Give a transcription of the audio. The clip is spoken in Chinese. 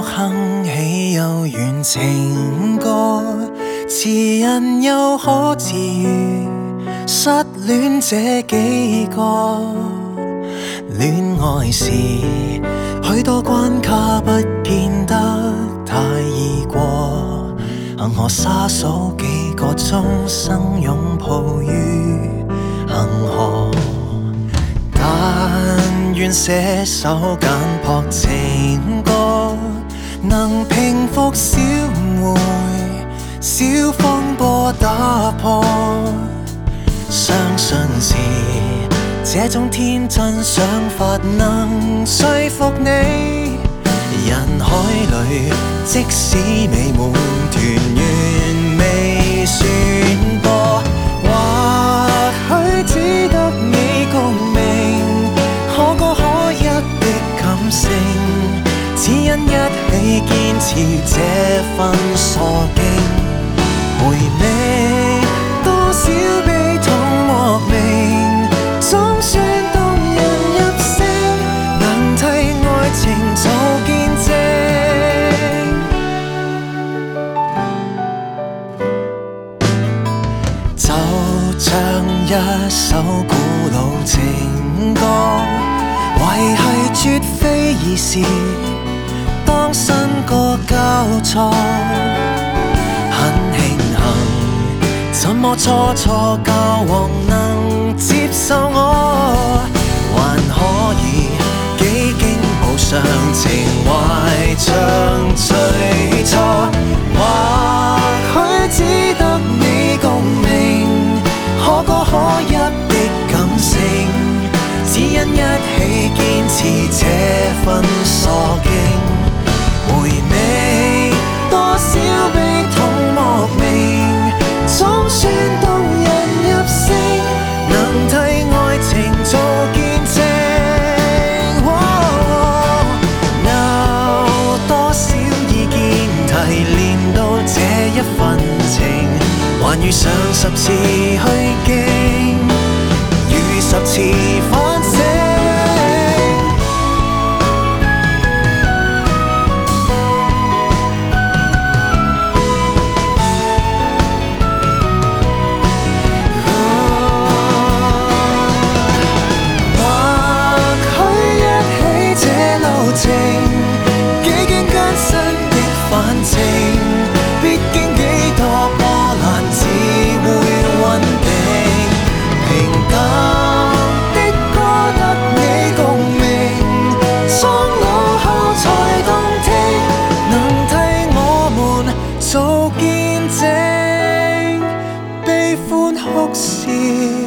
哼起悠远情歌，词人又可自如失恋这几个恋爱时许多关卡，不变得太易过。恒河沙数几个终生拥抱于恒河，但愿写首简朴情歌。能平复小误会，小风波打破。相信是这种天真想法能说服你。人海里，即使美满。似这份傻劲，回味多少悲痛莫名，总算动人入胜，能替爱情做见证。就像一首古老情歌，遗系绝非易事，当身。交错，很庆幸，怎么初初交往能接受我，还可以几经无常，情怀唱最初，或许只得你共鸣，可歌可泣的感性，只因一起坚持这份劲，回味。少悲痛莫名，總算動人入勝，能替愛情做見證。鬧多少意見提煉到這一份情，還遇上十次虛驚。folks here